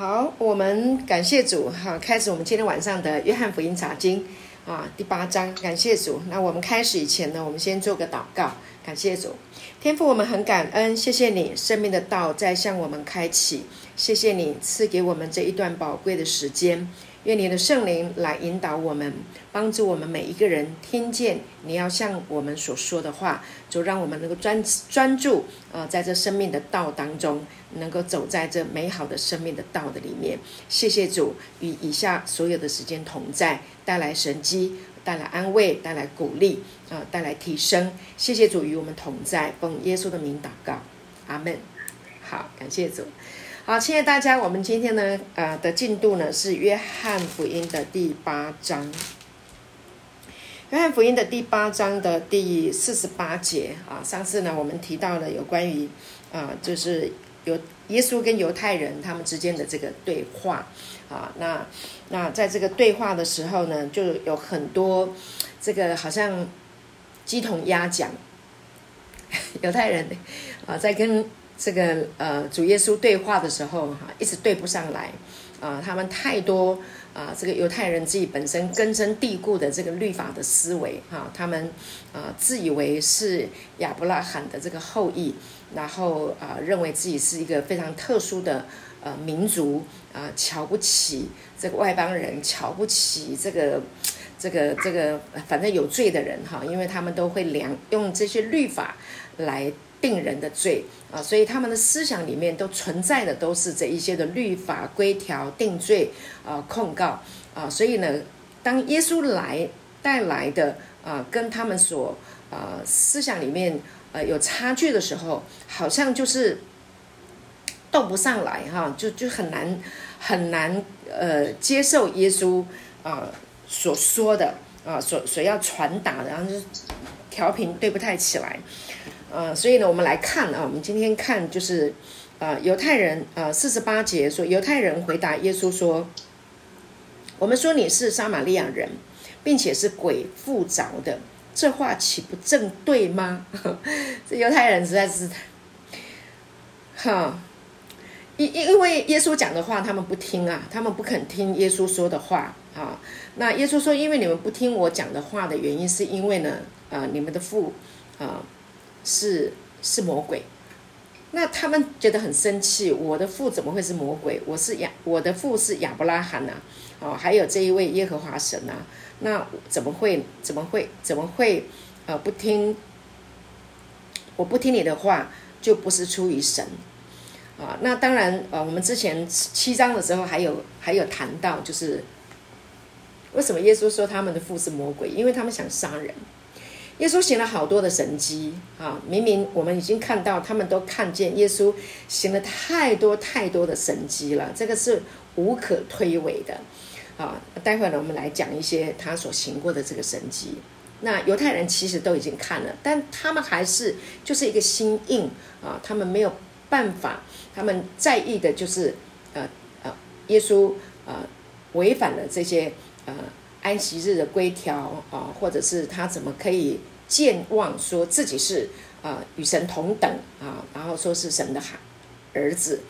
好，我们感谢主好，开始我们今天晚上的约翰福音查经啊，第八章。感谢主。那我们开始以前呢，我们先做个祷告。感谢主，天父，我们很感恩，谢谢你生命的道在向我们开启，谢谢你赐给我们这一段宝贵的时间。愿你的圣灵来引导我们，帮助我们每一个人听见你要向我们所说的话，就让我们能够专专注啊，在这生命的道当中，能够走在这美好的生命的道的里面。谢谢主与以下所有的时间同在，带来神机，带来安慰，带来鼓励啊，带来提升。谢谢主与我们同在，奉耶稣的名祷告，阿门。好，感谢主。好，谢谢大家，我们今天呢，呃的进度呢是约翰福音的第八章。约翰福音的第八章的第四十八节啊，上次呢我们提到了有关于啊，就是犹耶稣跟犹太人他们之间的这个对话啊，那那在这个对话的时候呢，就有很多这个好像鸡同鸭讲，犹太人啊在跟。这个呃，主耶稣对话的时候，哈，一直对不上来，啊，他们太多啊，这个犹太人自己本身根深蒂固的这个律法的思维，哈，他们啊，自以为是亚伯拉罕的这个后裔，然后啊，认为自己是一个非常特殊的呃民族，啊，瞧不起这个外邦人，瞧不起这个这个这个反正有罪的人，哈，因为他们都会量用这些律法来。定人的罪啊，所以他们的思想里面都存在的都是这一些的律法规条定罪啊控告啊，所以呢，当耶稣来带来的啊跟他们所啊思想里面呃有差距的时候，好像就是斗不上来哈，就就很难很难呃接受耶稣啊所说的啊所所要传达的，然后就调频对不太起来。呃，所以呢，我们来看啊，我们今天看就是，呃，犹太人，呃，四十八节说，犹太人回答耶稣说：“我们说你是撒玛利亚人，并且是鬼附着的，这话岂不正对吗？” 这犹太人实在是，哈，因因为耶稣讲的话他们不听啊，他们不肯听耶稣说的话啊。那耶稣说：“因为你们不听我讲的话的原因，是因为呢，呃，你们的父，啊。”是是魔鬼，那他们觉得很生气。我的父怎么会是魔鬼？我是亚，我的父是亚伯拉罕呐，哦，还有这一位耶和华神呐，那怎么会怎么会怎么会呃不听？我不听你的话，就不是出于神啊。那当然呃，我们之前七章的时候还有还有谈到，就是为什么耶稣说他们的父是魔鬼？因为他们想杀人。耶稣行了好多的神迹啊！明明我们已经看到，他们都看见耶稣行了太多太多的神迹了，这个是无可推诿的啊！待会儿呢，我们来讲一些他所行过的这个神迹。那犹太人其实都已经看了，但他们还是就是一个心硬啊，他们没有办法，他们在意的就是呃呃，耶稣呃违反了这些呃。安息日的规条啊，或者是他怎么可以健忘说自己是啊与神同等啊，然后说是神的孩儿子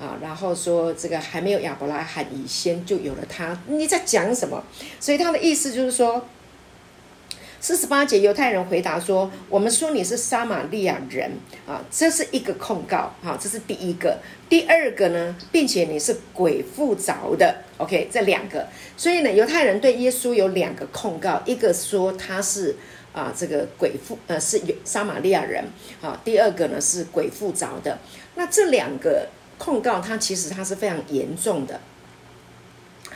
啊，然后说这个还没有亚伯拉罕以先就有了他，你在讲什么？所以他的意思就是说。四十八节，犹太人回答说：“我们说你是撒玛利亚人啊，这是一个控告啊，这是第一个。第二个呢，并且你是鬼附着的。OK，这两个，所以呢，犹太人对耶稣有两个控告，一个说他是啊这个鬼附呃是有撒玛利亚人啊，第二个呢是鬼附着的。那这两个控告，他其实他是非常严重的。”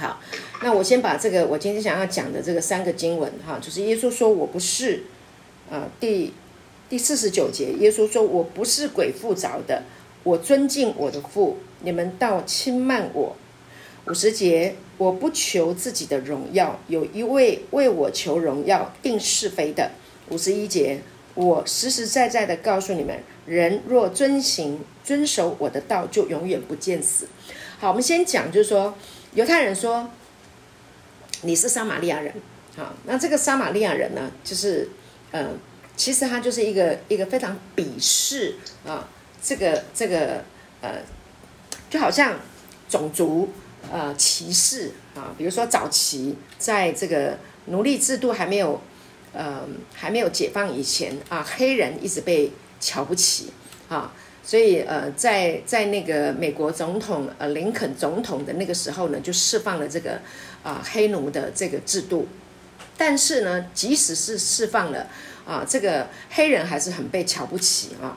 好，那我先把这个我今天想要讲的这个三个经文哈，就是耶稣说我不是，啊，第第四十九节，耶稣说我不是鬼附着的，我尊敬我的父，你们倒轻慢我。五十节，我不求自己的荣耀，有一位为我求荣耀定是非的。五十一节，我实实在在的告诉你们，人若遵行遵守我的道，就永远不见死。好，我们先讲，就是说。犹太人说你是撒玛利亚人，好，那这个撒玛利亚人呢，就是，呃，其实他就是一个一个非常鄙视啊，这个这个呃，就好像种族呃歧视啊，比如说早期在这个奴隶制度还没有呃还没有解放以前啊，黑人一直被瞧不起啊。所以，呃，在在那个美国总统呃林肯总统的那个时候呢，就释放了这个啊黑奴的这个制度。但是呢，即使是释放了啊，这个黑人还是很被瞧不起啊。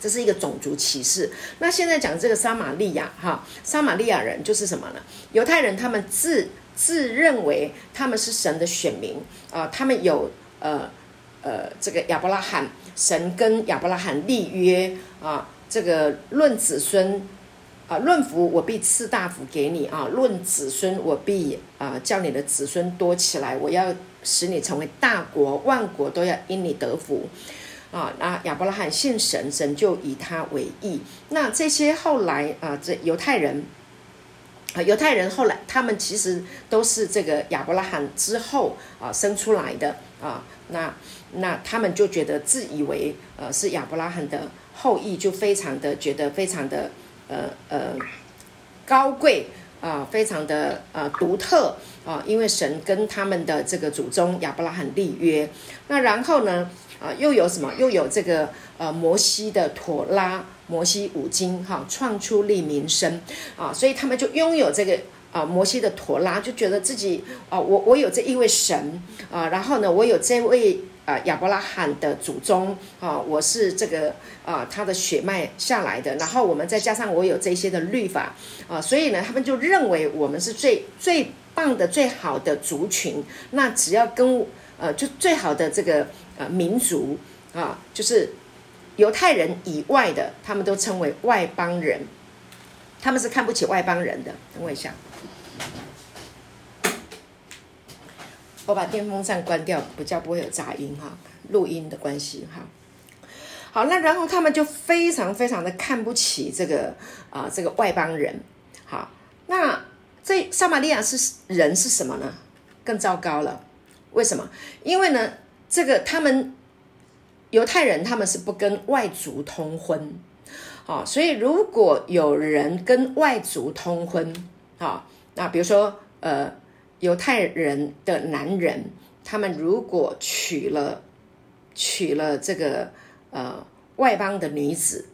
这是一个种族歧视。那现在讲这个撒玛利亚哈，撒玛利亚人就是什么呢？犹太人他们自自认为他们是神的选民啊，他们有呃呃这个亚伯拉罕。神跟亚伯拉罕立约啊，这个论子孙啊，论福我必赐大福给你啊，论子孙我必啊叫你的子孙多起来，我要使你成为大国，万国都要因你得福啊。那亚伯拉罕信神，神就以他为义。那这些后来啊，这犹太人啊，犹太人后来他们其实都是这个亚伯拉罕之后啊生出来的啊，那。那他们就觉得自以为呃是亚伯拉罕的后裔，就非常的觉得非常的呃呃高贵啊，非常的呃独特啊，因为神跟他们的这个祖宗亚伯拉罕立约。那然后呢啊又有什么？又有这个呃摩西的妥拉，摩西五经哈，创出立民生啊，所以他们就拥有这个。啊，摩西的陀拉就觉得自己啊，我我有这一位神啊，然后呢，我有这位啊亚伯拉罕的祖宗啊，我是这个啊他的血脉下来的，然后我们再加上我有这些的律法啊，所以呢，他们就认为我们是最最棒的、最好的族群。那只要跟呃，就最好的这个呃民族啊，就是犹太人以外的，他们都称为外邦人，他们是看不起外邦人的。等我一下。我把电风扇关掉，比较不会有杂音哈，录音的关系哈。好，那然后他们就非常非常的看不起这个啊这个外邦人。好，那这撒玛利亚是人是什么呢？更糟糕了。为什么？因为呢，这个他们犹太人他们是不跟外族通婚。好，所以如果有人跟外族通婚，好，那比如说呃。犹太人的男人，他们如果娶了娶了这个呃外邦的女子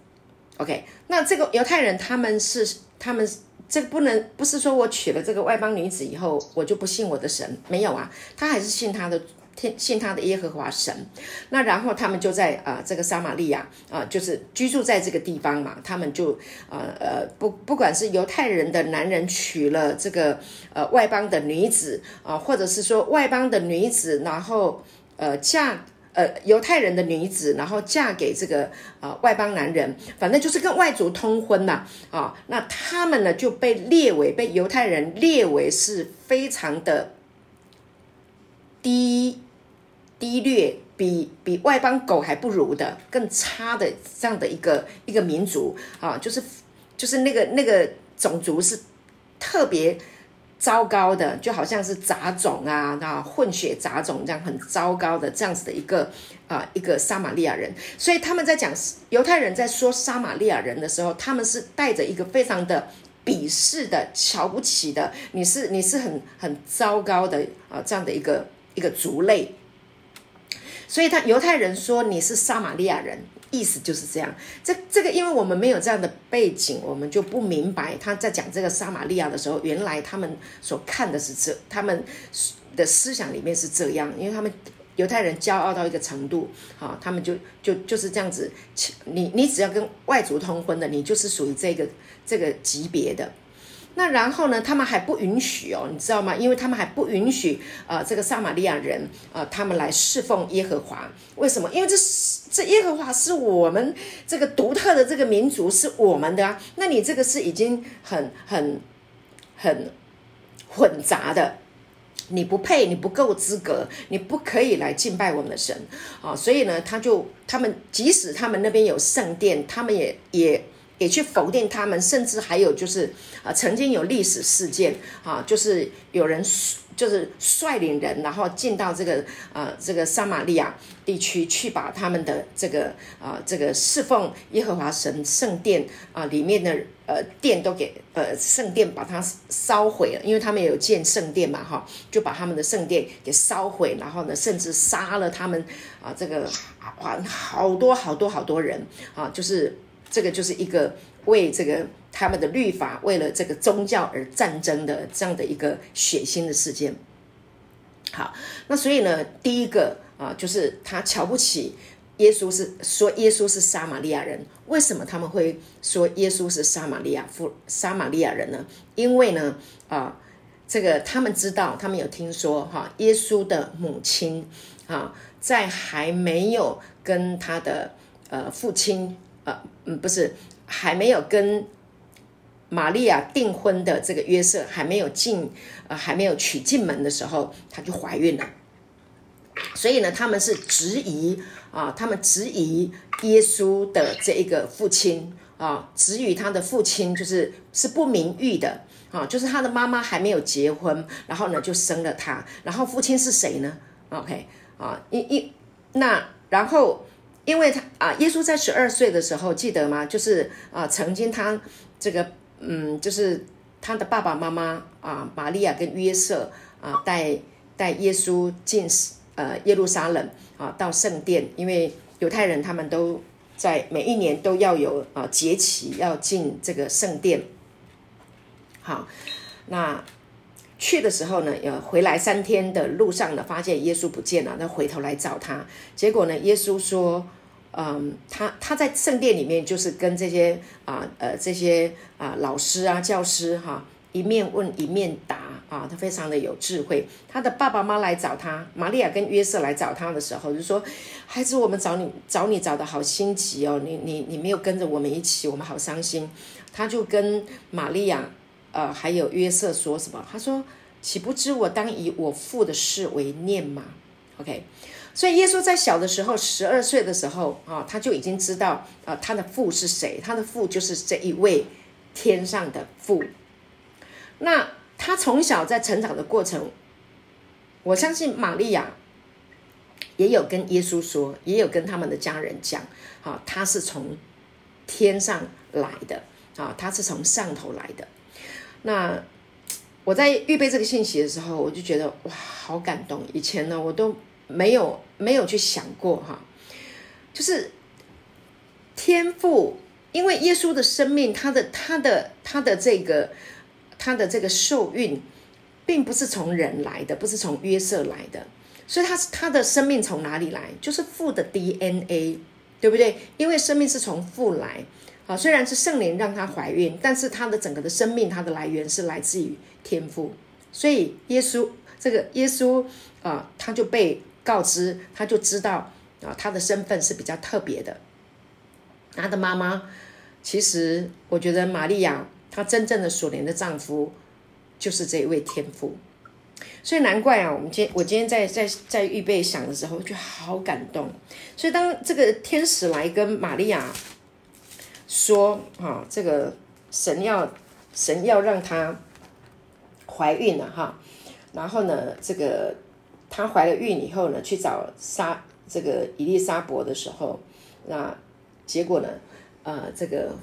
，OK，那这个犹太人他们是他们这不能不是说我娶了这个外邦女子以后我就不信我的神，没有啊，他还是信他的。信信他的耶和华神，那然后他们就在啊这个撒玛利亚啊，就是居住在这个地方嘛。他们就呃呃不不管是犹太人的男人娶了这个呃外邦的女子啊，或者是说外邦的女子，然后呃嫁呃犹太人的女子，然后嫁给这个啊外邦男人，反正就是跟外族通婚呐啊。那他们呢就被列为被犹太人列为是非常的低。低劣比比外邦狗还不如的更差的这样的一个一个民族啊，就是就是那个那个种族是特别糟糕的，就好像是杂种啊啊混血杂种这样很糟糕的这样子的一个啊一个撒玛利亚人。所以他们在讲犹太人在说撒玛利亚人的时候，他们是带着一个非常的鄙视的、瞧不起的，你是你是很很糟糕的啊这样的一个一个族类。所以，他犹太人说你是撒玛利亚人，意思就是这样。这这个，因为我们没有这样的背景，我们就不明白他在讲这个撒玛利亚的时候，原来他们所看的是这，他们的思想里面是这样。因为他们犹太人骄傲到一个程度，好，他们就就就是这样子。你你只要跟外族通婚的，你就是属于这个这个级别的。那然后呢？他们还不允许哦，你知道吗？因为他们还不允许啊，这个撒玛利亚人啊，他们来侍奉耶和华。为什么？因为这是这耶和华是我们这个独特的这个民族，是我们的啊。那你这个是已经很很很混杂的，你不配，你不够资格，你不可以来敬拜我们的神啊。所以呢，他就他们即使他们那边有圣殿，他们也也。也去否定他们，甚至还有就是啊，曾经有历史事件啊，就是有人就是率领人，然后进到这个呃这个撒玛利亚地区去，把他们的这个啊这个侍奉耶和华神圣殿啊里面的呃殿都给呃圣殿把它烧毁了，因为他们有建圣殿嘛哈，就把他们的圣殿给烧毁，然后呢，甚至杀了他们啊这个好好多好多好多人啊，就是这个就是一个为这个。他们的律法为了这个宗教而战争的这样的一个血腥的事件。好，那所以呢，第一个啊，就是他瞧不起耶稣，是说耶稣是撒玛利亚人。为什么他们会说耶稣是撒玛利亚妇撒玛利亚人呢？因为呢，啊，这个他们知道，他们有听说哈，耶稣的母亲啊，在还没有跟他的呃父亲呃嗯不是还没有跟。玛利亚订婚的这个约瑟还没有进，呃，还没有娶进门的时候，她就怀孕了。所以呢，他们是质疑啊，他们质疑耶稣的这一个父亲啊，质疑他的父亲就是是不名誉的啊，就是他的妈妈还没有结婚，然后呢就生了他，然后父亲是谁呢？OK 啊，一一那然后因为他啊，耶稣在十二岁的时候记得吗？就是啊，曾经他这个。嗯，就是他的爸爸妈妈啊，玛利亚跟约瑟啊，带带耶稣进呃耶路撒冷啊，到圣殿，因为犹太人他们都在每一年都要有啊节期要进这个圣殿。好，那去的时候呢，呃，回来三天的路上呢，发现耶稣不见了，那回头来找他，结果呢，耶稣说。嗯，他他在圣殿里面就是跟这些啊呃这些啊老师啊教师哈一面问一面答啊，他非常的有智慧。他的爸爸妈妈来找他，玛利亚跟约瑟来找他的时候，就说：“孩子，我们找你找你找的好心急哦，你你你没有跟着我们一起，我们好伤心。”他就跟玛利亚呃还有约瑟说什么？他说：“岂不知我当以我父的事为念吗？”OK。所以耶稣在小的时候，十二岁的时候啊，他就已经知道啊，他的父是谁？他的父就是这一位天上的父。那他从小在成长的过程，我相信玛利亚也有跟耶稣说，也有跟他们的家人讲，啊，他是从天上来的啊，他是从上头来的。那我在预备这个信息的时候，我就觉得哇，好感动。以前呢，我都。没有没有去想过哈，就是天赋，因为耶稣的生命，他的他的他的这个他的这个受孕，并不是从人来的，不是从约瑟来的，所以他是他的生命从哪里来？就是父的 DNA，对不对？因为生命是从父来虽然是圣灵让她怀孕，但是她的整个的生命，她的来源是来自于天赋，所以耶稣这个耶稣啊，他就被。告知他就知道啊，他的身份是比较特别的。他的妈妈，其实我觉得玛利亚她真正的所怜的丈夫就是这一位天父，所以难怪啊，我们今我今天在在在预备想的时候，就好感动。所以当这个天使来跟玛利亚说啊，这个神要神要让她怀孕了哈，然后呢，这个。她怀了孕以后呢，去找莎这个伊丽莎伯的时候，那结果呢，呃，这个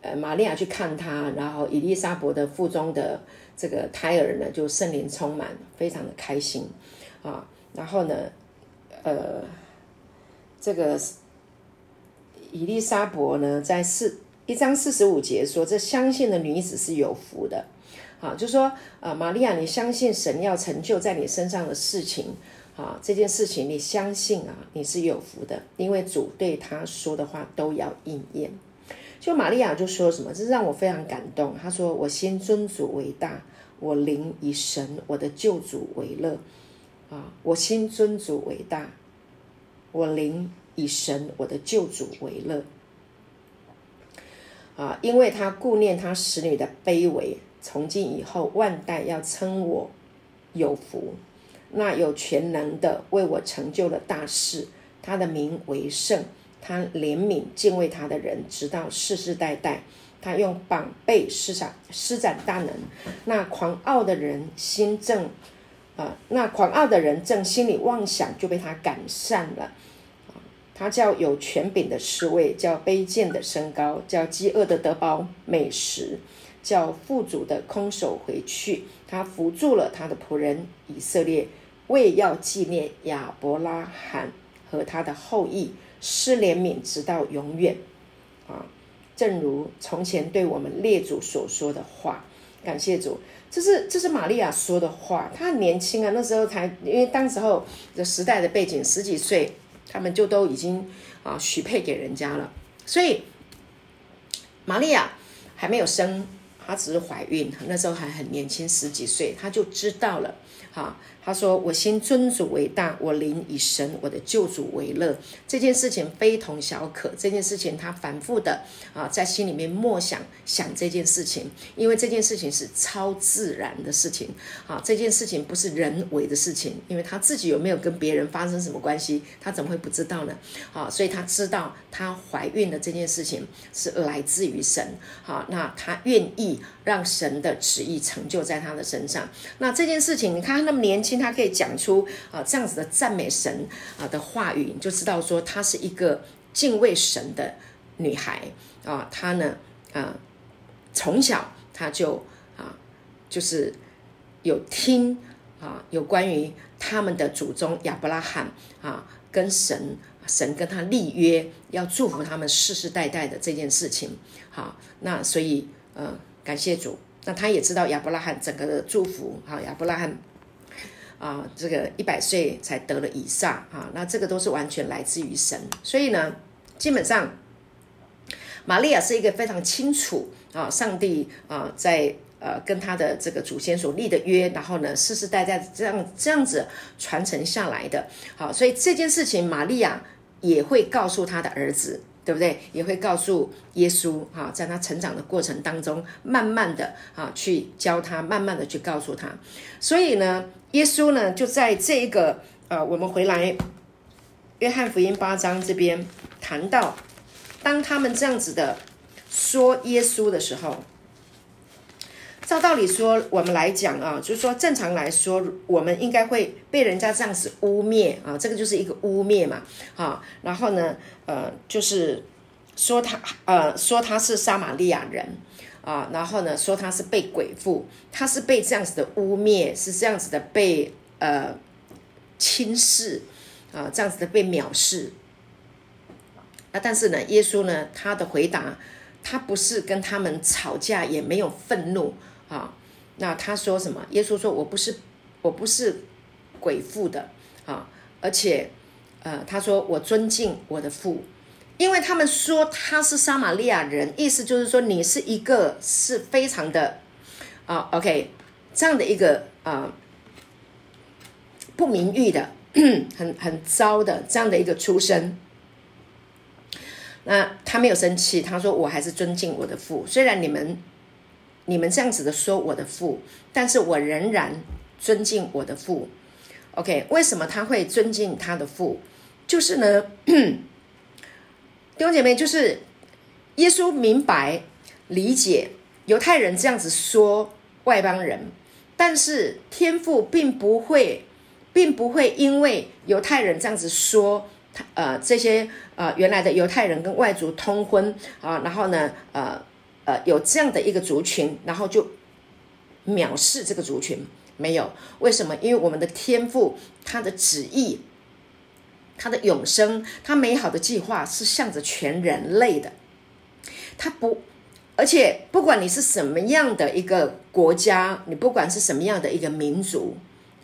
呃玛利亚去看她，然后伊丽莎伯的腹中的这个胎儿呢，就圣灵充满，非常的开心啊。然后呢，呃，这个伊丽莎伯呢，在四一章四十五节说，这相信的女子是有福的。啊，就说啊，玛利亚，你相信神要成就在你身上的事情，啊，这件事情你相信啊，你是有福的，因为主对他说的话都要应验。就玛利亚就说什么，这让我非常感动。他说：“我先尊主为大，我灵以神我的救主为乐。”啊，我先尊主为大，我灵以神我的救主为乐。啊，因为他顾念他使女的卑微。从今以后，万代要称我有福。那有全能的为我成就了大事，他的名为圣，他怜悯敬畏他的人，直到世世代代。他用膀臂施展施展大能，那狂傲的人心正，啊，那狂傲的人正心里妄想，就被他赶散了。他叫有权柄的侍卫，叫卑贱的身高，叫饥饿的得饱美食，叫富足的空手回去。他扶住了他的仆人以色列，为要纪念亚伯拉罕和他的后裔，施怜悯直到永远。啊。正如从前对我们列祖所说的话，感谢主，这是这是玛利亚说的话。她很年轻啊，那时候才因为当时候的时代的背景，十几岁他们就都已经啊许配给人家了，所以玛利亚还没有生，她只是怀孕，那时候还很年轻，十几岁，她就知道了，哈。他说：“我心尊主为大，我灵以神我的救主为乐。这件事情非同小可。这件事情他反复的啊，在心里面默想想这件事情，因为这件事情是超自然的事情啊。这件事情不是人为的事情，因为他自己有没有跟别人发生什么关系，他怎么会不知道呢？啊，所以他知道他怀孕的这件事情是来自于神。好，那他愿意让神的旨意成就在他的身上。那这件事情，你看他那么年轻。”他可以讲出啊这样子的赞美神啊的话语，你就知道说她是一个敬畏神的女孩啊。她呢啊从小她就啊就是有听啊有关于他们的祖宗亚伯拉罕啊跟神神跟他立约要祝福他们世世代代的这件事情。好，那所以呃感谢主，那他也知道亚伯拉罕整个的祝福。好，亚伯拉罕。啊，这个一百岁才得了以上啊，那这个都是完全来自于神，所以呢，基本上，玛利亚是一个非常清楚啊，上帝啊，在呃跟他的这个祖先所立的约，然后呢，世世代代这样这样子传承下来的，好，所以这件事情，玛利亚也会告诉他的儿子。对不对？也会告诉耶稣哈，在他成长的过程当中，慢慢的啊去教他，慢慢的去告诉他。所以呢，耶稣呢就在这一个呃，我们回来约翰福音八章这边谈到，当他们这样子的说耶稣的时候。照道理说，我们来讲啊，就是说正常来说，我们应该会被人家这样子污蔑啊，这个就是一个污蔑嘛，啊，然后呢，呃，就是说他呃说他是撒玛利亚人啊，然后呢说他是被鬼附，他是被这样子的污蔑，是这样子的被呃轻视啊，这样子的被藐视。那但是呢，耶稣呢，他的回答，他不是跟他们吵架，也没有愤怒。啊，那他说什么？耶稣说：“我不是，我不是鬼父的啊，而且，呃，他说我尊敬我的父，因为他们说他是撒玛利亚人，意思就是说你是一个是非常的啊，OK，这样的一个啊不名誉的，很很糟的这样的一个出身。那他没有生气，他说我还是尊敬我的父，虽然你们。”你们这样子的说我的父，但是我仍然尊敬我的父。OK，为什么他会尊敬他的父？就是呢，弟兄姐妹，就是耶稣明白理解犹太人这样子说外邦人，但是天父并不会，并不会因为犹太人这样子说他呃这些呃原来的犹太人跟外族通婚啊，然后呢呃。呃，有这样的一个族群，然后就藐视这个族群，没有为什么？因为我们的天赋，他的旨意，他的永生，他美好的计划是向着全人类的。他不，而且不管你是什么样的一个国家，你不管是什么样的一个民族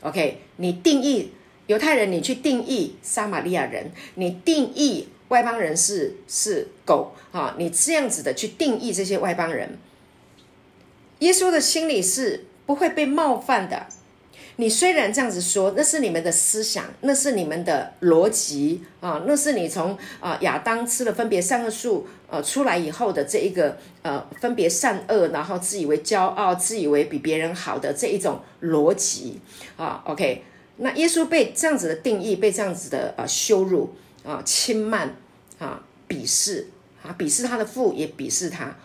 ，OK，你定义犹太人，你去定义撒玛利亚人，你定义。外邦人是是狗啊！你这样子的去定义这些外邦人，耶稣的心里是不会被冒犯的。你虽然这样子说，那是你们的思想，那是你们的逻辑啊，那是你从啊亚当吃了分别善恶树呃出来以后的这一个呃分别善恶，然后自以为骄傲，自以为比别人好的这一种逻辑啊。OK，那耶稣被这样子的定义，被这样子的呃羞辱。啊，轻慢啊，鄙视啊，鄙视他的父，也鄙视他。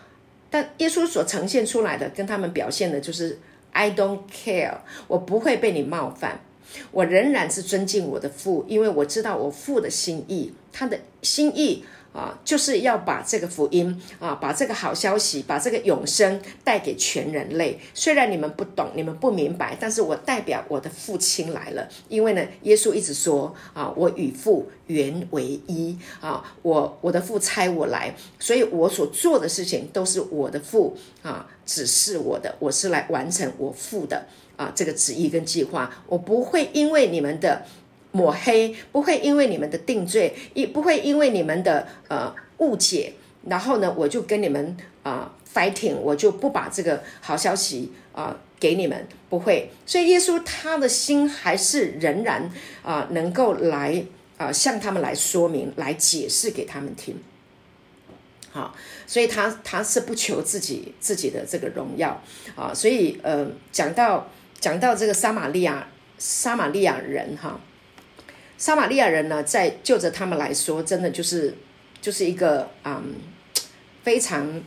但耶稣所呈现出来的，跟他们表现的，就是 I don't care，我不会被你冒犯，我仍然是尊敬我的父，因为我知道我父的心意，他的心意。啊，就是要把这个福音啊，把这个好消息，把这个永生带给全人类。虽然你们不懂，你们不明白，但是我代表我的父亲来了。因为呢，耶稣一直说啊，我与父原为一啊，我我的父差我来，所以我所做的事情都是我的父啊指示我的，我是来完成我父的啊这个旨意跟计划。我不会因为你们的。抹黑不会因为你们的定罪，也不会因为你们的呃误解，然后呢，我就跟你们啊 fighting，我就不把这个好消息啊给你们，不会。所以耶稣他的心还是仍然啊能够来啊向他们来说明、来解释给他们听。好，所以他他是不求自己自己的这个荣耀啊，所以呃讲到讲到这个撒玛利亚撒玛利亚人哈。撒玛利亚人呢，在就着他们来说，真的就是就是一个嗯，非常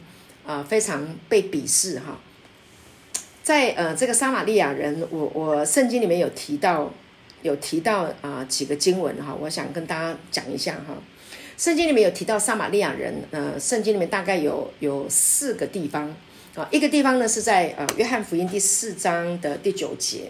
啊非常被鄙视哈。在呃这个撒玛利亚人，我我圣经里面有提到有提到啊几个经文哈，我想跟大家讲一下哈。圣经里面有提到撒玛利亚人，呃，圣经里面大概有有四个地方啊，一个地方呢是在呃约翰福音第四章的第九节。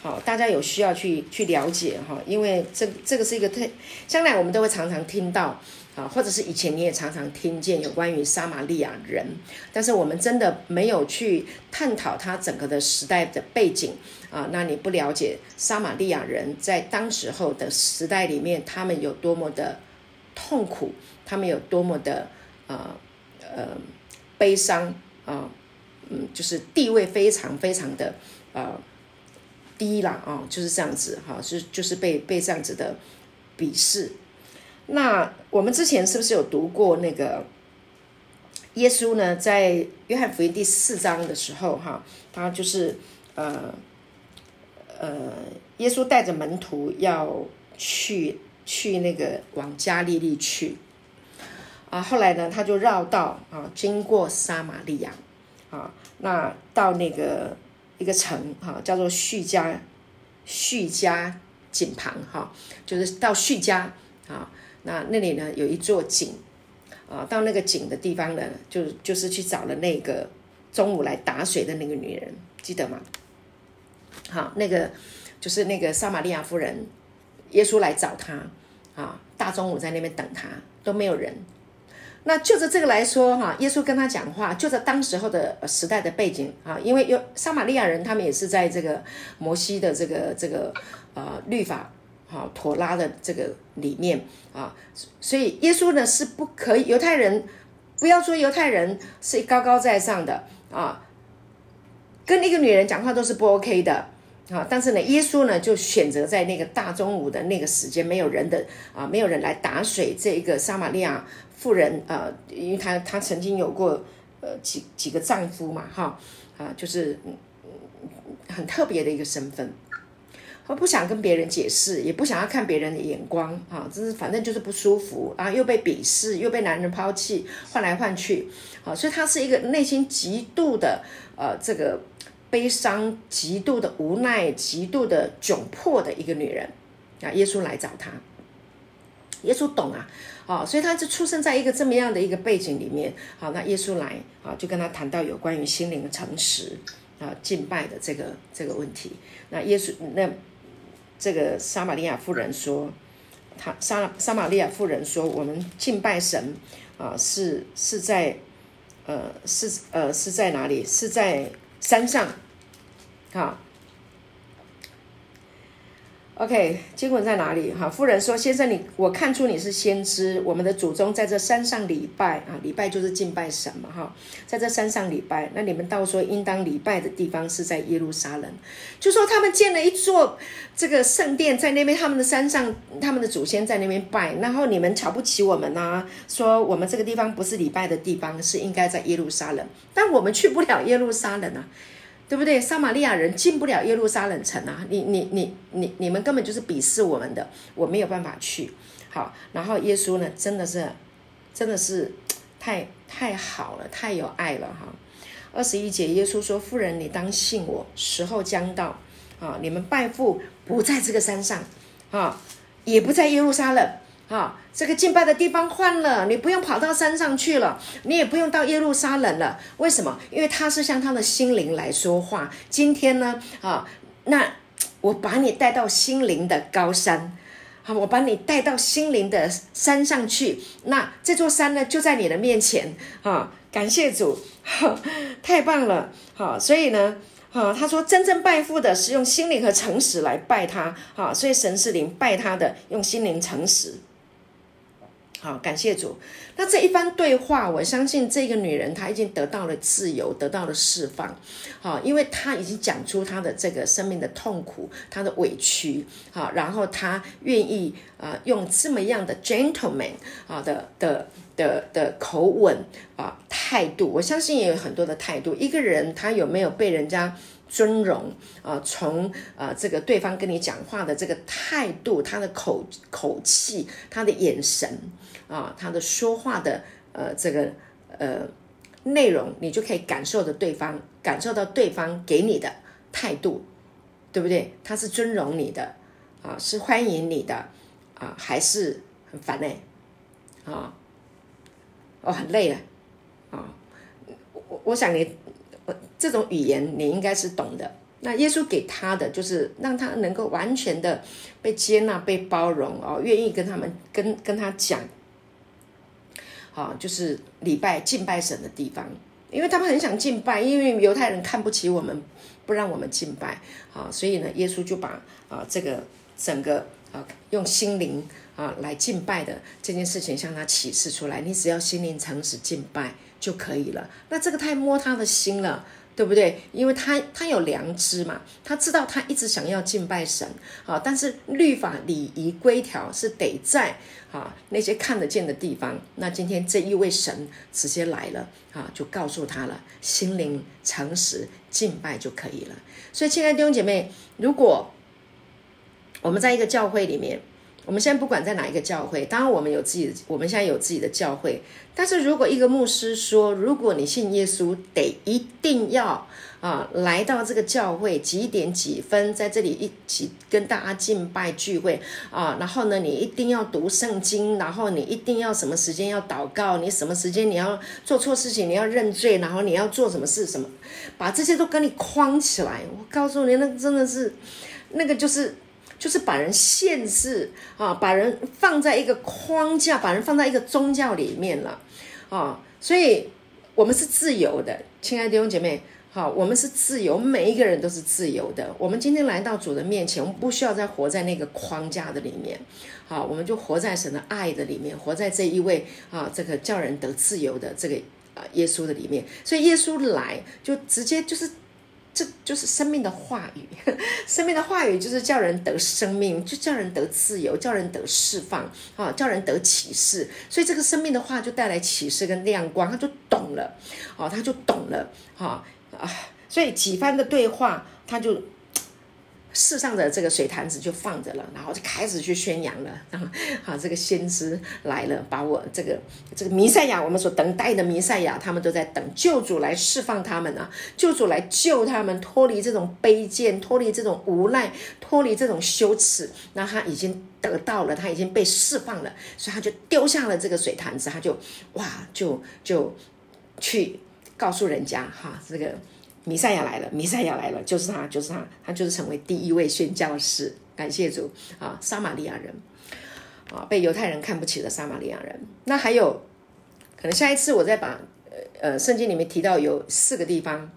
好，大家有需要去去了解哈，因为这这个是一个特，将来我们都会常常听到啊，或者是以前你也常常听见有关于撒玛利亚人，但是我们真的没有去探讨他整个的时代的背景啊，那你不了解撒玛利亚人在当时候的时代里面，他们有多么的痛苦，他们有多么的呃呃悲伤啊，嗯，就是地位非常非常的呃。低了啊，就是这样子哈，是就是被被这样子的鄙视。那我们之前是不是有读过那个耶稣呢？在约翰福音第四章的时候哈，他就是呃呃，耶稣带着门徒要去去那个往加利利去啊。后来呢，他就绕道啊，经过撒玛利亚啊，那到那个。一个城哈，叫做叙加，叙加井旁哈，就是到叙加啊，那那里呢有一座井啊，到那个井的地方呢，就就是去找了那个中午来打水的那个女人，记得吗？好，那个就是那个撒玛利亚夫人，耶稣来找她啊，大中午在那边等她，都没有人。那就着这个来说哈，耶稣跟他讲话，就在当时候的时代的背景啊，因为有撒玛利亚人，他们也是在这个摩西的这个这个呃律法哈妥拉的这个里面啊，所以耶稣呢是不可以犹太人不要说犹太人是高高在上的啊，跟一个女人讲话都是不 OK 的啊，但是呢，耶稣呢就选择在那个大中午的那个时间，没有人的啊，没有人来打水，这一个撒玛利亚。妇人啊，因为她她曾经有过呃几几个丈夫嘛，哈啊，就是很特别的一个身份，我不想跟别人解释，也不想要看别人的眼光啊，就是反正就是不舒服啊，又被鄙视，又被男人抛弃，换来换去，啊，所以她是一个内心极度的呃这个悲伤，极度的无奈，极度的窘迫的一个女人啊，耶稣来找她，耶稣懂啊。好，所以他就出生在一个这么样的一个背景里面。好，那耶稣来啊，就跟他谈到有关于心灵的诚实啊敬拜的这个这个问题。那耶稣那这个撒玛利亚妇人说，他撒撒玛利亚妇人说，我们敬拜神啊是是在呃是呃是在哪里？是在山上，啊。OK，经文在哪里？哈，夫人说：“先生，你我看出你是先知。我们的祖宗在这山上礼拜啊，礼拜就是敬拜神嘛，哈，在这山上礼拜。那你们到说应当礼拜的地方是在耶路撒冷，就说他们建了一座这个圣殿在那边，他们的山上，他们的祖先在那边拜。然后你们瞧不起我们呐，说我们这个地方不是礼拜的地方，是应该在耶路撒冷，但我们去不了耶路撒冷啊。”对不对？撒玛利亚人进不了耶路撒冷城啊！你你你你你们根本就是鄙视我们的，我没有办法去。好，然后耶稣呢，真的是真的是太太好了，太有爱了哈。二十一节，耶稣说：“妇人，你当信我，时候将到啊！你们拜父不在这个山上啊，也不在耶路撒冷啊，这个敬拜的地方换了，你不用跑到山上去了，你也不用到耶路撒冷了。为什么？因为他是向他的心灵来说话。今天呢啊，那我把你带到心灵的高山。”好，我把你带到心灵的山上去。那这座山呢，就在你的面前啊！感谢主，太棒了！好，所以呢，好，他说真正拜父的是用心灵和诚实来拜他。好，所以神是灵，拜他的用心灵诚实。好，感谢主。那这一番对话，我相信这个女人她已经得到了自由，得到了释放。好，因为她已经讲出她的这个生命的痛苦，她的委屈。好，然后她愿意啊，用这么样的 gentleman 啊的的的的口吻啊态度，我相信也有很多的态度。一个人他有没有被人家？尊荣啊，从啊这个对方跟你讲话的这个态度，他的口口气，他的眼神啊，他的说话的呃这个呃内容，你就可以感受的对方感受到对方给你的态度，对不对？他是尊荣你的啊，是欢迎你的啊，还是很烦嘞啊？哦，很累了啊！我我想你。这种语言你应该是懂的。那耶稣给他的就是让他能够完全的被接纳、被包容哦，愿意跟他们跟跟他讲，啊，就是礼拜敬拜神的地方，因为他们很想敬拜，因为犹太人看不起我们，不让我们敬拜，啊，所以呢，耶稣就把啊这个整个啊用心灵啊来敬拜的这件事情向他启示出来，你只要心灵诚实敬拜就可以了。那这个太摸他的心了。对不对？因为他他有良知嘛，他知道他一直想要敬拜神啊，但是律法礼仪规条是得在啊那些看得见的地方。那今天这一位神直接来了啊，就告诉他了，心灵诚实敬拜就可以了。所以，亲爱的弟兄姐妹，如果我们在一个教会里面，我们现在不管在哪一个教会，当然我们有自己的，我们现在有自己的教会。但是如果一个牧师说，如果你信耶稣，得一定要啊来到这个教会几点几分，在这里一起跟大家敬拜聚会啊，然后呢，你一定要读圣经，然后你一定要什么时间要祷告，你什么时间你要做错事情你要认罪，然后你要做什么事什么，把这些都跟你框起来。我告诉你，那真的是那个就是。就是把人限制啊，把人放在一个框架，把人放在一个宗教里面了啊，所以我们是自由的，亲爱的弟兄姐妹，好，我们是自由，每一个人都是自由的。我们今天来到主的面前，我们不需要再活在那个框架的里面，好，我们就活在神的爱的里面，活在这一位啊，这个叫人得自由的这个啊耶稣的里面。所以耶稣来就直接就是。这就是生命的话语，生命的话语就是叫人得生命，就叫人得自由，叫人得释放啊，叫人得启示。所以这个生命的话就带来启示跟亮光，他就懂了，哦，他就懂了，哈啊，所以几番的对话，他就。世上的这个水坛子就放着了，然后就开始去宣扬了。啊，这个先知来了，把我这个这个弥赛亚，我们所等待的弥赛亚，他们都在等救主来释放他们啊，救主来救他们，脱离这种卑贱，脱离这种无奈，脱离这种羞耻。那他已经得到了，他已经被释放了，所以他就丢下了这个水坛子，他就哇，就就去告诉人家哈，这个。弥赛亚来了，弥赛亚来了，就是他，就是他，他就是成为第一位宣教士。感谢主啊，撒玛利亚人啊，被犹太人看不起的撒玛利亚人。那还有，可能下一次我再把呃呃圣经里面提到有四个地方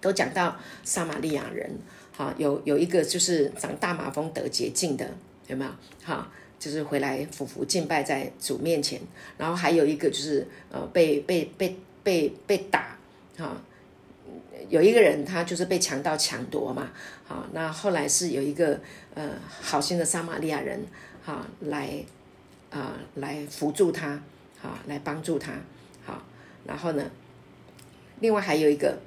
都讲到撒玛利亚人。好，有有一个就是长大马蜂得洁净的，有没有？好，就是回来俯伏敬拜在主面前。然后还有一个就是呃被被被被被打啊。有一个人，他就是被强盗抢夺嘛，好，那后来是有一个呃好心的撒玛利亚人，哈，来啊来扶助他，好，来帮助他，好，然后呢，另外还有一个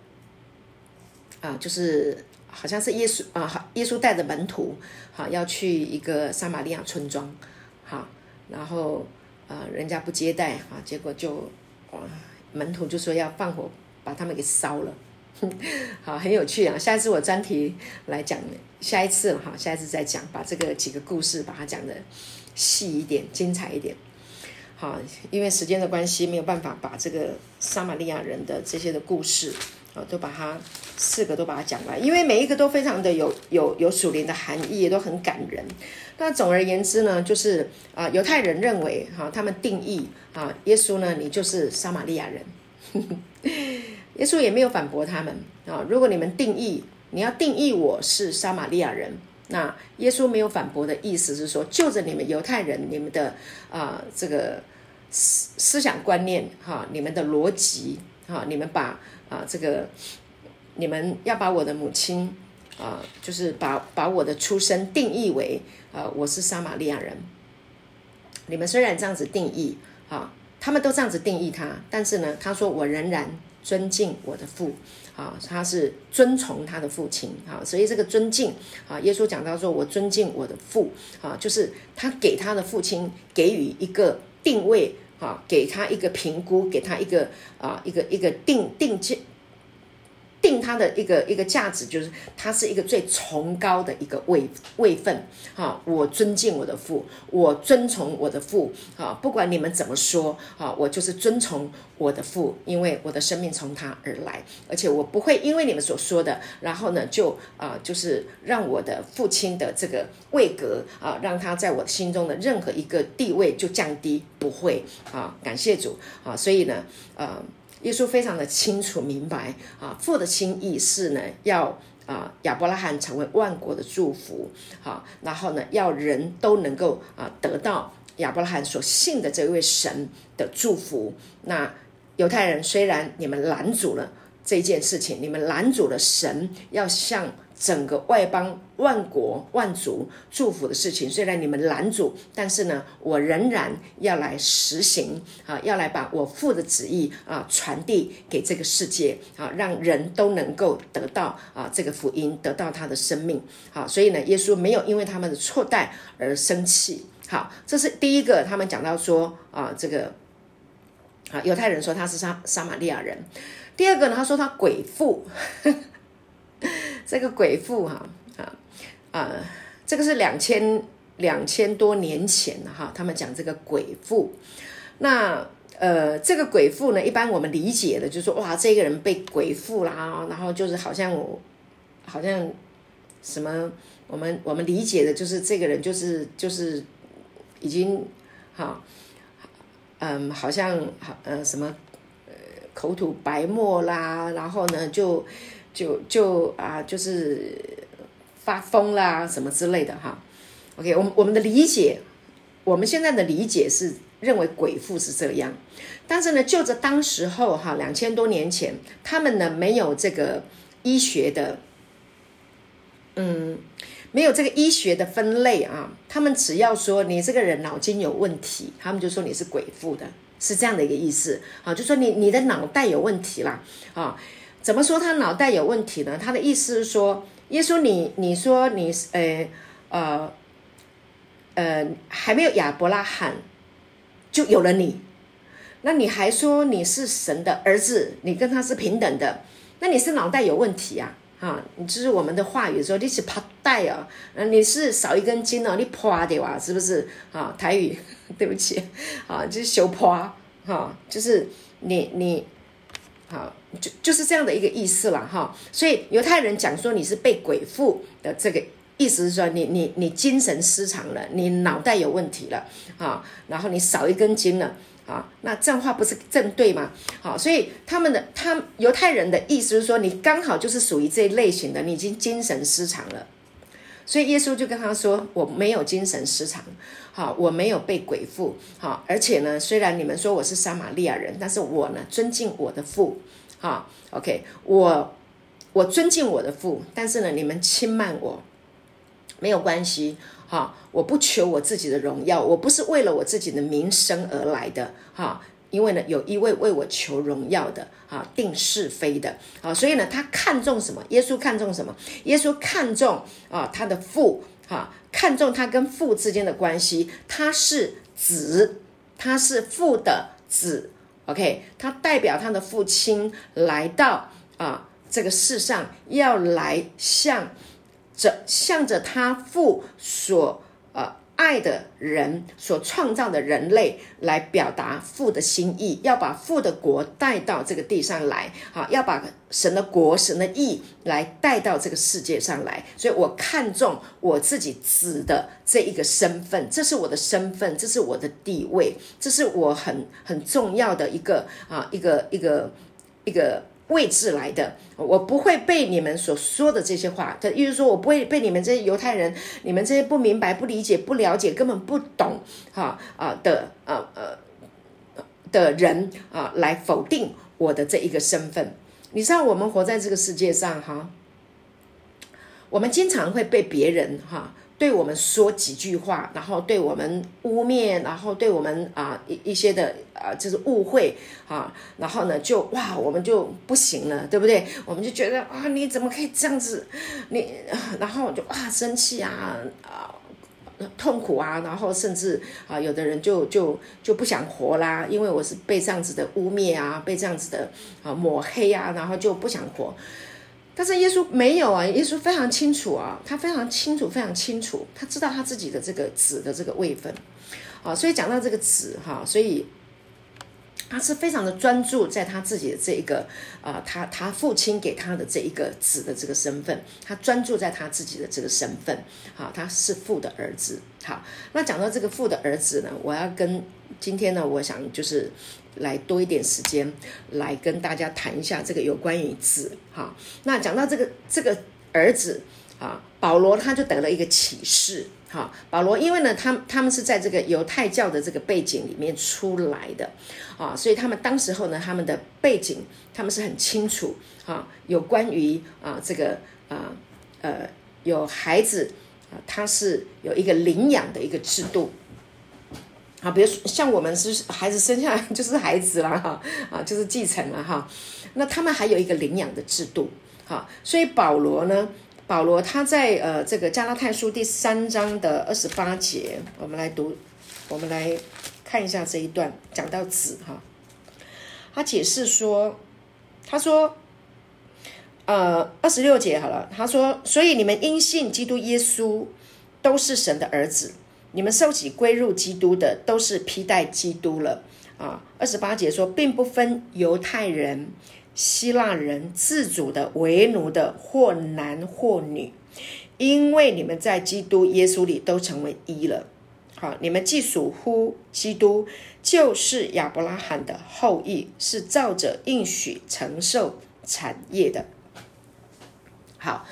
啊，就是好像是耶稣啊，耶稣带着门徒，好要去一个撒玛利亚村庄，好，然后啊，人家不接待啊，结果就哇，门徒就说要放火把他们给烧了。好，很有趣啊！下一次我专题来讲，下一次哈，下一次再讲，把这个几个故事把它讲的细一点、精彩一点。好，因为时间的关系，没有办法把这个撒玛利亚人的这些的故事啊，都把它四个都把它讲完，因为每一个都非常的有有有属灵的含义，也都很感人。那总而言之呢，就是啊，犹太人认为哈，他们定义啊，耶稣呢，你就是撒玛利亚人。耶稣也没有反驳他们啊。如果你们定义，你要定义我是撒玛利亚人，那耶稣没有反驳的意思是说，就着你们犹太人你们的啊这个思思想观念哈，你们的逻辑哈，你们把啊这个你们要把我的母亲啊，就是把把我的出生定义为啊我是撒玛利亚人。你们虽然这样子定义啊，他们都这样子定义他，但是呢，他说我仍然。尊敬我的父，啊，他是遵从他的父亲，啊，所以这个尊敬，啊，耶稣讲到说，我尊敬我的父，啊，就是他给他的父亲给予一个定位，啊，给他一个评估，给他一个啊，一个一个定定界。定他的一个一个价值，就是他是一个最崇高的一个位位分，哈，我尊敬我的父，我遵从我的父，哈，不管你们怎么说，哈，我就是遵从我的父，因为我的生命从他而来，而且我不会因为你们所说的，然后呢，就啊，就是让我的父亲的这个位格啊，让他在我心中的任何一个地位就降低，不会啊，感谢主啊，所以呢，呃。耶稣非常的清楚明白啊，父的心意是呢，要啊亚伯拉罕成为万国的祝福，好，然后呢，要人都能够啊得到亚伯拉罕所信的这位神的祝福。那犹太人虽然你们拦阻了这件事情，你们拦阻了神要向。整个外邦万国万族祝福的事情，虽然你们拦阻，但是呢，我仍然要来实行啊，要来把我父的旨意啊传递给这个世界啊，让人都能够得到啊这个福音，得到他的生命。好，所以呢，耶稣没有因为他们的错待而生气。好，这是第一个，他们讲到说啊，这个啊犹太人说他是撒撒玛利亚人。第二个呢，他说他鬼父。这个鬼父哈啊啊，这个是两千两千多年前哈，他们讲这个鬼父。那呃，这个鬼父呢，一般我们理解的就是说，哇，这个人被鬼附啦，然后就是好像我好像什么，我们我们理解的就是这个人就是就是已经哈嗯，好像好呃什么呃口吐白沫啦，然后呢就。就就啊，就是发疯啦，什么之类的哈。OK，我们我们的理解，我们现在的理解是认为鬼父是这样，但是呢，就着当时候哈，两千多年前，他们呢没有这个医学的，嗯，没有这个医学的分类啊，他们只要说你这个人脑筋有问题，他们就说你是鬼父的，是这样的一个意思啊，就说你你的脑袋有问题啦啊。怎么说他脑袋有问题呢？他的意思是说，耶稣，你你说你呃呃呃还没有亚伯拉罕就有了你，那你还说你是神的儿子，你跟他是平等的，那你是脑袋有问题啊？啊，就是我们的话语说你是趴带啊，你是少一根筋哦，你趴的哇，是不是啊？台语 对不起啊，就是修趴哈，就是你你。好，就就是这样的一个意思了哈。所以犹太人讲说你是被鬼附的这个意思是说你你你精神失常了，你脑袋有问题了啊，然后你少一根筋了啊，那这样话不是正对吗？好，所以他们的他犹太人的意思是说你刚好就是属于这一类型的，你已经精神失常了。所以耶稣就跟他说：“我没有精神失常，好，我没有被鬼附，好，而且呢，虽然你们说我是撒玛利亚人，但是我呢尊敬我的父，好，OK，我我尊敬我的父，但是呢，你们轻慢我没有关系，哈，我不求我自己的荣耀，我不是为了我自己的名声而来的，哈。”因为呢，有一位为我求荣耀的啊，定是非的啊，所以呢，他看重什么？耶稣看重什么？耶稣看重啊，他的父啊，看重他跟父之间的关系。他是子，他是父的子，OK，他代表他的父亲来到啊这个世上，要来向着向着他父所。爱的人所创造的人类来表达父的心意，要把父的国带到这个地上来，好，要把神的国、神的意来带到这个世界上来。所以我看重我自己子的这一个身份，这是我的身份，这是我的地位，这是我很很重要的一个啊，一个一个一个。位置来的，我不会被你们所说的这些话。他意思说，我不会被你们这些犹太人、你们这些不明白、不理解、不了解、根本不懂，哈啊的呃呃的人啊，来否定我的这一个身份。你知道，我们活在这个世界上，哈，我们经常会被别人哈。对我们说几句话，然后对我们污蔑，然后对我们啊一一些的啊就是误会啊，然后呢就哇我们就不行了，对不对？我们就觉得啊你怎么可以这样子？你然后就哇生气啊啊痛苦啊，然后甚至啊有的人就就就不想活啦，因为我是被这样子的污蔑啊，被这样子的啊抹黑啊，然后就不想活。但是耶稣没有啊，耶稣非常清楚啊，他非常清楚，非常清楚，他知道他自己的这个子的这个位分，啊，所以讲到这个子哈，所以他是非常的专注在他自己的这一个啊，他他父亲给他的这一个子的这个身份，他专注在他自己的这个身份，好，他是父的儿子，好，那讲到这个父的儿子呢，我要跟今天呢，我想就是。来多一点时间，来跟大家谈一下这个有关于子哈。那讲到这个这个儿子啊，保罗他就得了一个启示哈。保罗因为呢，他他们是在这个犹太教的这个背景里面出来的啊，所以他们当时候呢，他们的背景他们是很清楚啊，有关于啊这个啊呃有孩子啊，他是有一个领养的一个制度。啊，比如说像我们是孩子生下来 就是孩子了哈，啊，就是继承了哈。那他们还有一个领养的制度，哈。所以保罗呢，保罗他在呃这个加拉太书第三章的二十八节，我们来读，我们来看一下这一段，讲到子哈。他解释说，他说，呃，二十六节好了，他说，所以你们因信基督耶稣都是神的儿子。你们受洗归入基督的，都是披戴基督了啊！二十八节说，并不分犹太人、希腊人，自主的、为奴的，或男或女，因为你们在基督耶稣里都成为一了。好，你们既属乎基督，就是亚伯拉罕的后裔，是照着应许承受产业的。好。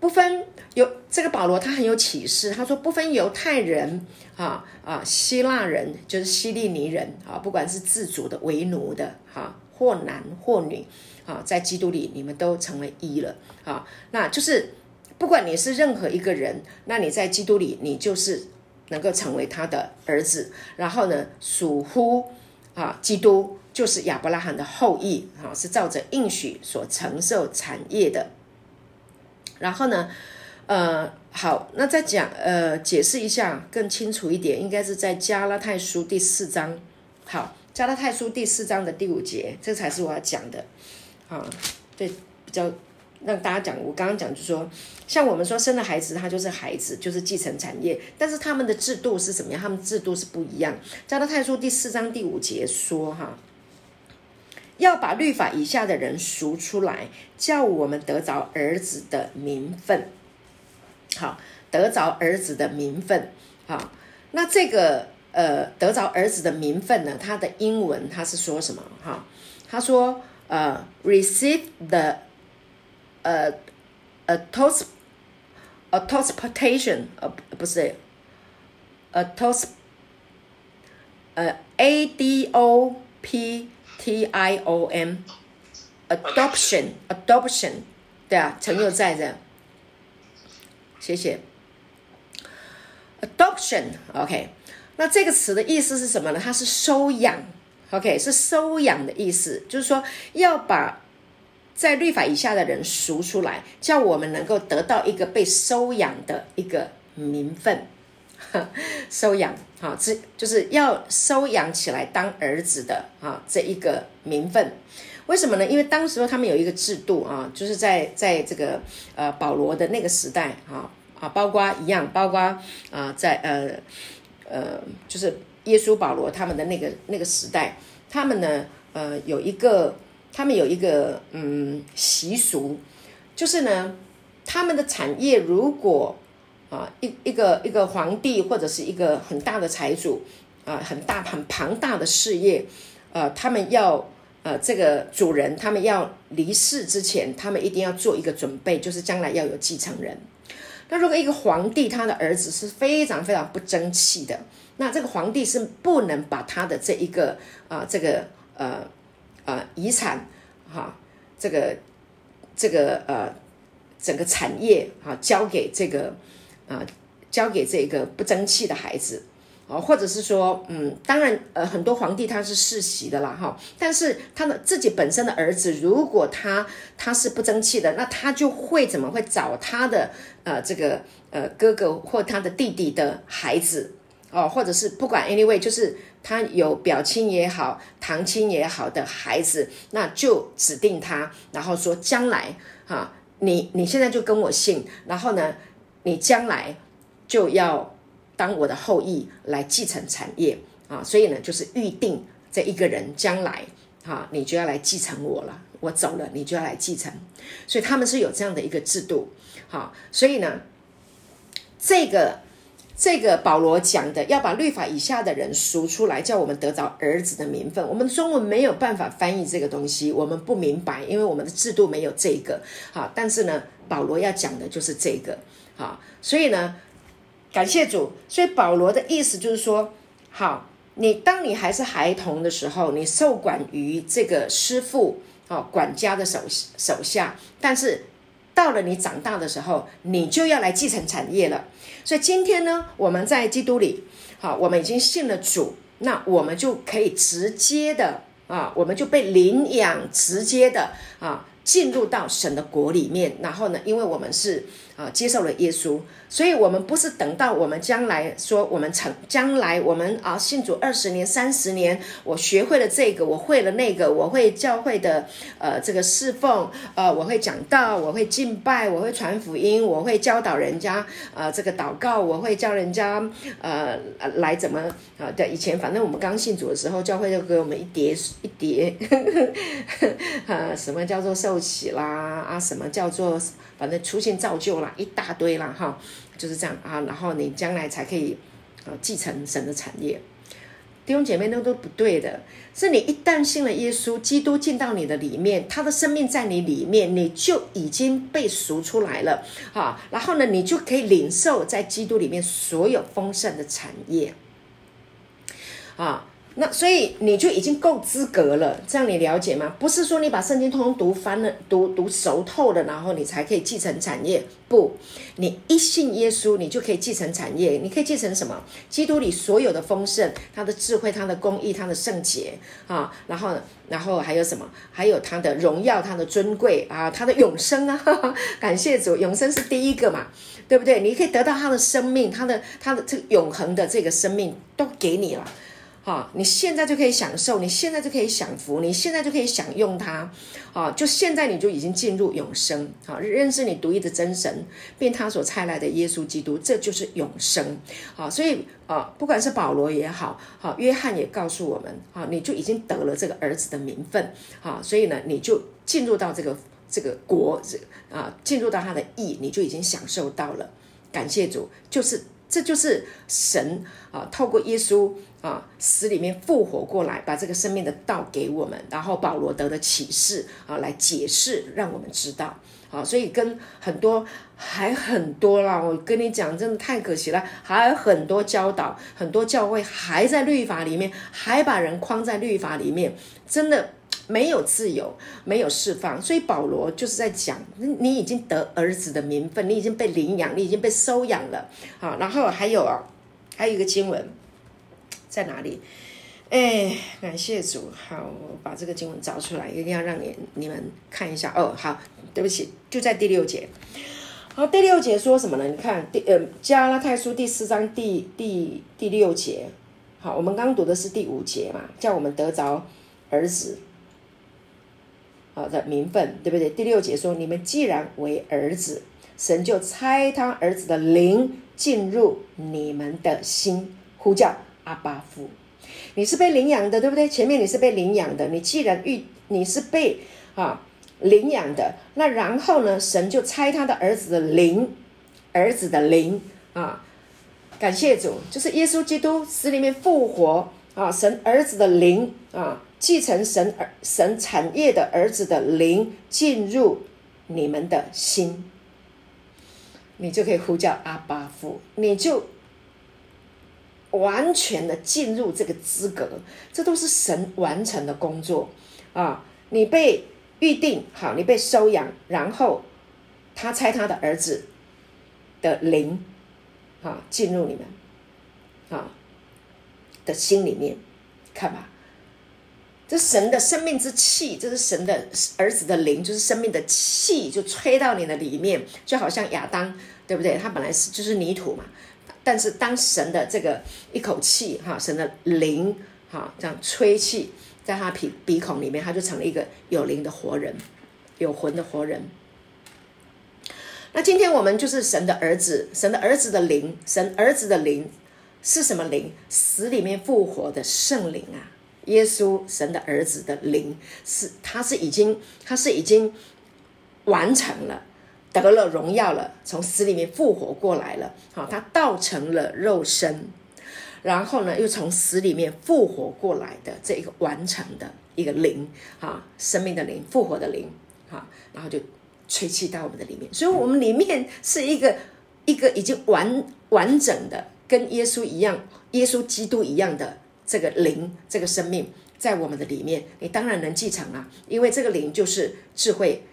不分有这个保罗，他很有启示。他说，不分犹太人啊啊，希腊人就是希利尼人啊，不管是自主的、为奴的哈，或男或女啊，在基督里你们都成为一了啊。那就是不管你是任何一个人，那你在基督里，你就是能够成为他的儿子。然后呢，属乎啊，基督就是亚伯拉罕的后裔啊，是照着应许所承受产业的。然后呢，呃，好，那再讲，呃，解释一下更清楚一点，应该是在加拉太书第四章。好，加拉太书第四章的第五节，这才是我要讲的。啊，对，比较让大家讲，我刚刚讲就说，像我们说生了孩子，他就是孩子，就是继承产业，但是他们的制度是怎么样？他们制度是不一样。加拉太书第四章第五节说，哈。要把律法以下的人赎出来，叫我们得着儿子的名分。好，得着儿子的名分。好，那这个呃，得着儿子的名分呢？它的英文它是说什么？哈，他说呃，receive the 呃，a toast，a toastportation，呃，不是，a toast，呃，a d o p。T I O M，adoption，adoption，对啊，成就在的，谢谢。adoption，OK，那这个词的意思是什么呢？它是收养，OK，是收养的意思，就是说要把在律法以下的人赎出来，叫我们能够得到一个被收养的一个名分。收养，哈，这就是要收养起来当儿子的啊，这一个名分。为什么呢？因为当时候他们有一个制度啊，就是在在这个呃保罗的那个时代啊啊，包括一样，包括啊在呃呃，就是耶稣保罗他们的那个那个时代，他们呢呃有一个他们有一个嗯习俗，就是呢他们的产业如果啊一一个一个皇帝或者是一个很大的财主啊很大很庞大的事业，呃他们要。呃，这个主人他们要离世之前，他们一定要做一个准备，就是将来要有继承人。那如果一个皇帝他的儿子是非常非常不争气的，那这个皇帝是不能把他的这一个啊，这个呃呃遗产哈，这个这个呃整个产业啊交给这个啊交给这个不争气的孩子。哦，或者是说，嗯，当然，呃，很多皇帝他是世袭的啦，哈，但是他的自己本身的儿子，如果他他是不争气的，那他就会怎么会找他的呃这个呃哥哥或他的弟弟的孩子，哦，或者是不管 anyway，就是他有表亲也好，堂亲也好的孩子，那就指定他，然后说将来哈，你你现在就跟我姓，然后呢，你将来就要。当我的后裔来继承产业啊，所以呢，就是预定这一个人将来啊，你就要来继承我了。我走了，你就要来继承。所以他们是有这样的一个制度。好，所以呢，这个这个保罗讲的要把律法以下的人赎出来，叫我们得着儿子的名分。我们中文没有办法翻译这个东西，我们不明白，因为我们的制度没有这个。好，但是呢，保罗要讲的就是这个。好，所以呢。感谢主，所以保罗的意思就是说，好，你当你还是孩童的时候，你受管于这个师傅啊管家的手手下，但是到了你长大的时候，你就要来继承产业了。所以今天呢，我们在基督里，好，我们已经信了主，那我们就可以直接的啊，我们就被领养，直接的啊进入到神的国里面。然后呢，因为我们是啊接受了耶稣。所以，我们不是等到我们将来说我们成将来我们啊信主二十年、三十年，我学会了这个，我会了那个，我会教会的呃这个侍奉，呃我会讲道，我会敬拜，我会传福音，我会教导人家呃这个祷告，我会教人家呃来怎么啊对以前反正我们刚信主的时候，教会就给我们一叠一叠，呃什么叫做受洗啦啊什么叫做反正出现造就啦一大堆啦哈。就是这样啊，然后你将来才可以，呃，继承神的产业。弟兄姐妹，那都不对的。是你一旦信了耶稣，基督进到你的里面，他的生命在你里面，你就已经被赎出来了啊。然后呢，你就可以领受在基督里面所有丰盛的产业啊。那所以你就已经够资格了，这样你了解吗？不是说你把圣经通通读翻了、读读熟透了，然后你才可以继承产业。不，你一信耶稣，你就可以继承产业。你可以继承什么？基督里所有的丰盛，他的智慧、他的公义、他的圣洁啊，然后，然后还有什么？还有他的荣耀、他的尊贵啊，他的永生啊！感谢主，永生是第一个嘛，对不对？你可以得到他的生命，他的他的这个永恒的这个生命都给你了。啊！你现在就可以享受，你现在就可以享福，你现在就可以享用它，啊！就现在你就已经进入永生，啊！认识你独一的真神，并他所差来的耶稣基督，这就是永生，啊！所以啊，不管是保罗也好，好约翰也告诉我们，啊，你就已经得了这个儿子的名分，啊，所以呢，你就进入到这个这个国，啊，进入到他的义，你就已经享受到了。感谢主，就是这就是神啊，透过耶稣。啊，死里面复活过来，把这个生命的道给我们，然后保罗得的启示啊，来解释，让我们知道。啊，所以跟很多还很多啦，我跟你讲，真的太可惜了，还有很多教导，很多教会还在律法里面，还把人框在律法里面，真的没有自由，没有释放。所以保罗就是在讲，你已经得儿子的名分，你已经被领养，你已经被收养了。好，然后还有啊，还有一个经文。在哪里？哎，感谢主，好，我把这个经文找出来，一定要让你你们看一下哦。好，对不起，就在第六节。好，第六节说什么呢？你看第呃加拉太书第四章第第第六节。好，我们刚读的是第五节嘛，叫我们得着儿子好的名分，对不对？第六节说，你们既然为儿子，神就差他儿子的灵进入你们的心，呼叫阿巴夫。你是被领养的，对不对？前面你是被领养的，你既然遇你是被啊领养的，那然后呢，神就差他的儿子的灵，儿子的灵啊。感谢主，就是耶稣基督死里面复活啊！神儿子的灵啊，继承神儿神产业的儿子的灵进入你们的心，你就可以呼叫阿巴父，你就完全的进入这个资格。这都是神完成的工作啊！你被预定好，你被收养，然后他猜他的儿子的灵。啊，进入你们啊的心里面，看吧，这神的生命之气，这是神的儿子的灵，就是生命的气，就吹到你的里面，就好像亚当，对不对？他本来是就是泥土嘛，但是当神的这个一口气，哈，神的灵，哈，这样吹气在他鼻鼻孔里面，他就成了一个有灵的活人，有魂的活人。那今天我们就是神的儿子，神的儿子的灵，神儿子的灵是什么灵？死里面复活的圣灵啊！耶稣，神的儿子的灵是，他是已经，他是已经完成了，得了荣耀了，从死里面复活过来了。好，他道成了肉身，然后呢，又从死里面复活过来的这一个完成的一个灵啊，生命的灵，复活的灵啊，然后就。吹气到我们的里面，所以我们里面是一个一个已经完完整的，跟耶稣一样，耶稣基督一样的这个灵，这个生命在我们的里面，你当然能继承啊，因为这个灵就是智慧、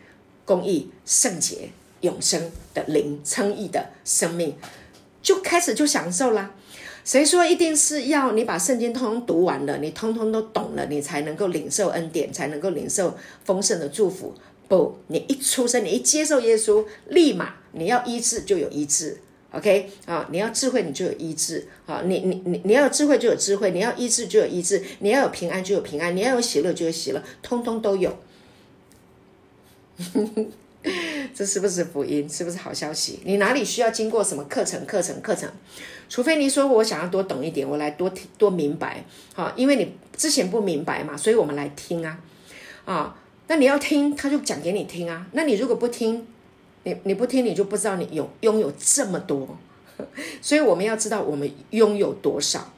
公义、圣洁、永生的灵，称义的生命，就开始就享受啦。谁说一定是要你把圣经通通读完了，你通通都懂了，你才能够领受恩典，才能够领受丰盛的祝福？不，你一出生，你一接受耶稣，立马你要医治就有医治，OK 啊？你要智慧，你就有医治啊！你你你你要有智慧就有智慧，你要医治就有医治，你要有平安就有平安，你要有喜乐就有喜乐，通通都有。这是不是福音？是不是好消息？你哪里需要经过什么课程？课程课程？除非你说我想要多懂一点，我来多听多明白，好，因为你之前不明白嘛，所以我们来听啊，啊。那你要听，他就讲给你听啊。那你如果不听，你你不听，你就不知道你有拥有这么多。所以我们要知道我们拥有多少。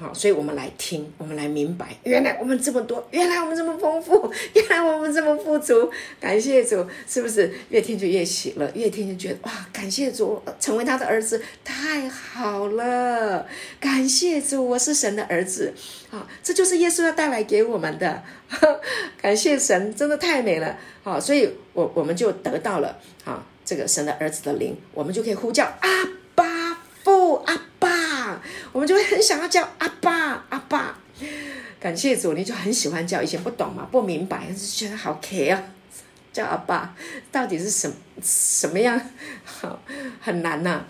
好，所以我们来听，我们来明白，原来我们这么多，原来我们这么丰富，原来我们这么富足，感谢主，是不是越听就越喜乐，越听就觉得哇，感谢主，成为他的儿子太好了，感谢主，我是神的儿子，啊，这就是耶稣要带来给我们的，感谢神，真的太美了，好，所以我我们就得到了，啊，这个神的儿子的灵，我们就可以呼叫阿巴父阿爸。我们就会很想要叫阿爸阿爸，感谢主，你就很喜欢叫。以前不懂嘛，不明白，就觉得好可啊，叫阿爸到底是什什么样？好很难呐，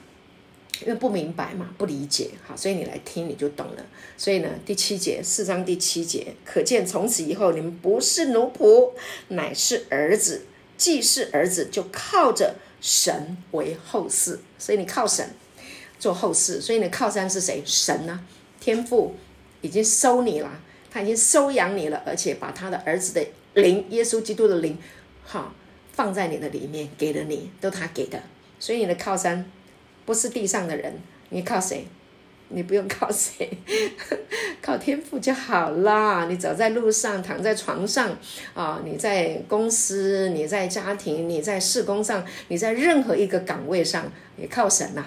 因为不明白嘛，不理解。好，所以你来听你就懂了。所以呢，第七节四章第七节，可见从此以后你们不是奴仆，乃是儿子。既是儿子，就靠着神为后嗣。所以你靠神。做后事，所以你的靠山是谁？神呢？天父已经收你了，他已经收养你了，而且把他的儿子的灵，耶稣基督的灵，哈，放在你的里面，给了你，都他给的。所以你的靠山不是地上的人，你靠谁？你不用靠谁，靠天父就好啦。你走在路上，躺在床上啊，你在公司，你在家庭，你在事工上，你在任何一个岗位上，你靠神呐。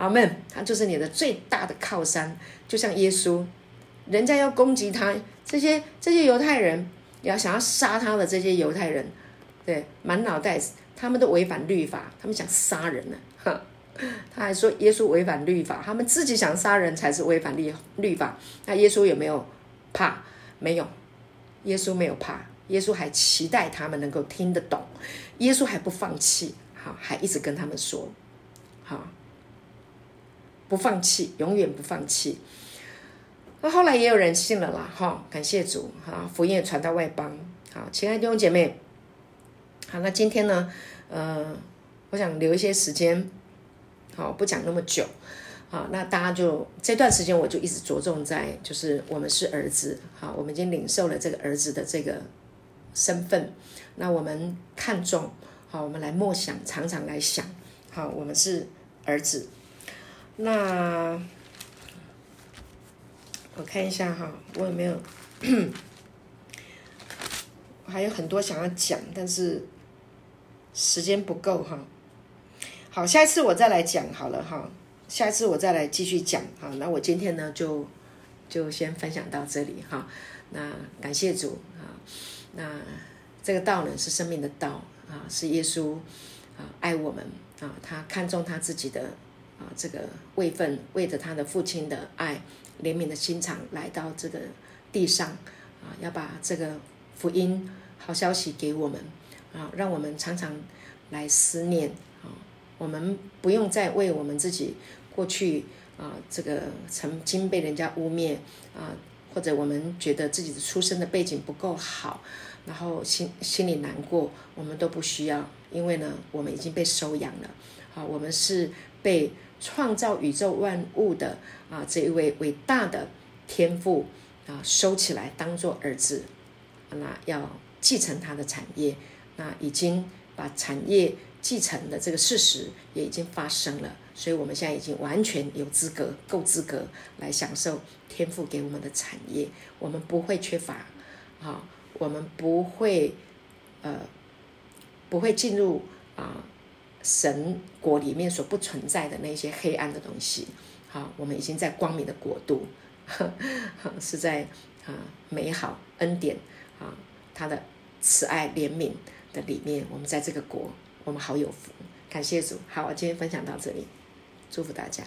阿门，他就是你的最大的靠山，就像耶稣，人家要攻击他，这些这些犹太人要想要杀他的这些犹太人，对，满脑袋他们都违反律法，他们想杀人呢，哈，他还说耶稣违反律法，他们自己想杀人才是违反律律法，那耶稣有没有怕？没有，耶稣没有怕，耶稣还期待他们能够听得懂，耶稣还不放弃。好，还一直跟他们说，好，不放弃，永远不放弃。那后来也有人信了啦，哈，感谢主，哈，福音也传到外邦，好，亲爱的弟兄姐妹，好，那今天呢，呃，我想留一些时间，好，不讲那么久，好，那大家就这段时间我就一直着重在，就是我们是儿子，好，我们已经领受了这个儿子的这个身份，那我们看重，好，我们来默想，常常来想，好，我们是儿子，那。我看一下哈，我有没有？我还有很多想要讲，但是时间不够哈。好，下一次我再来讲好了哈。下一次我再来继续讲哈。那我今天呢，就就先分享到这里哈。那感谢主啊。那这个道呢，是生命的道啊，是耶稣啊爱我们啊，他看重他自己的啊这个位分，为着他的父亲的爱。怜悯的心肠来到这个地上啊，要把这个福音好消息给我们啊，让我们常常来思念啊。我们不用再为我们自己过去啊，这个曾经被人家污蔑啊，或者我们觉得自己的出生的背景不够好，然后心心里难过，我们都不需要，因为呢，我们已经被收养了啊，我们是被。创造宇宙万物的啊，这一位伟大的天父啊，收起来当做儿子，那要继承他的产业，那已经把产业继承的这个事实也已经发生了，所以我们现在已经完全有资格，够资格来享受天父给我们的产业，我们不会缺乏，啊，我们不会呃，不会进入啊。神国里面所不存在的那些黑暗的东西，好，我们已经在光明的国度，是在啊美好恩典啊他的慈爱怜悯的里面，我们在这个国，我们好有福，感谢主。好，我今天分享到这里，祝福大家。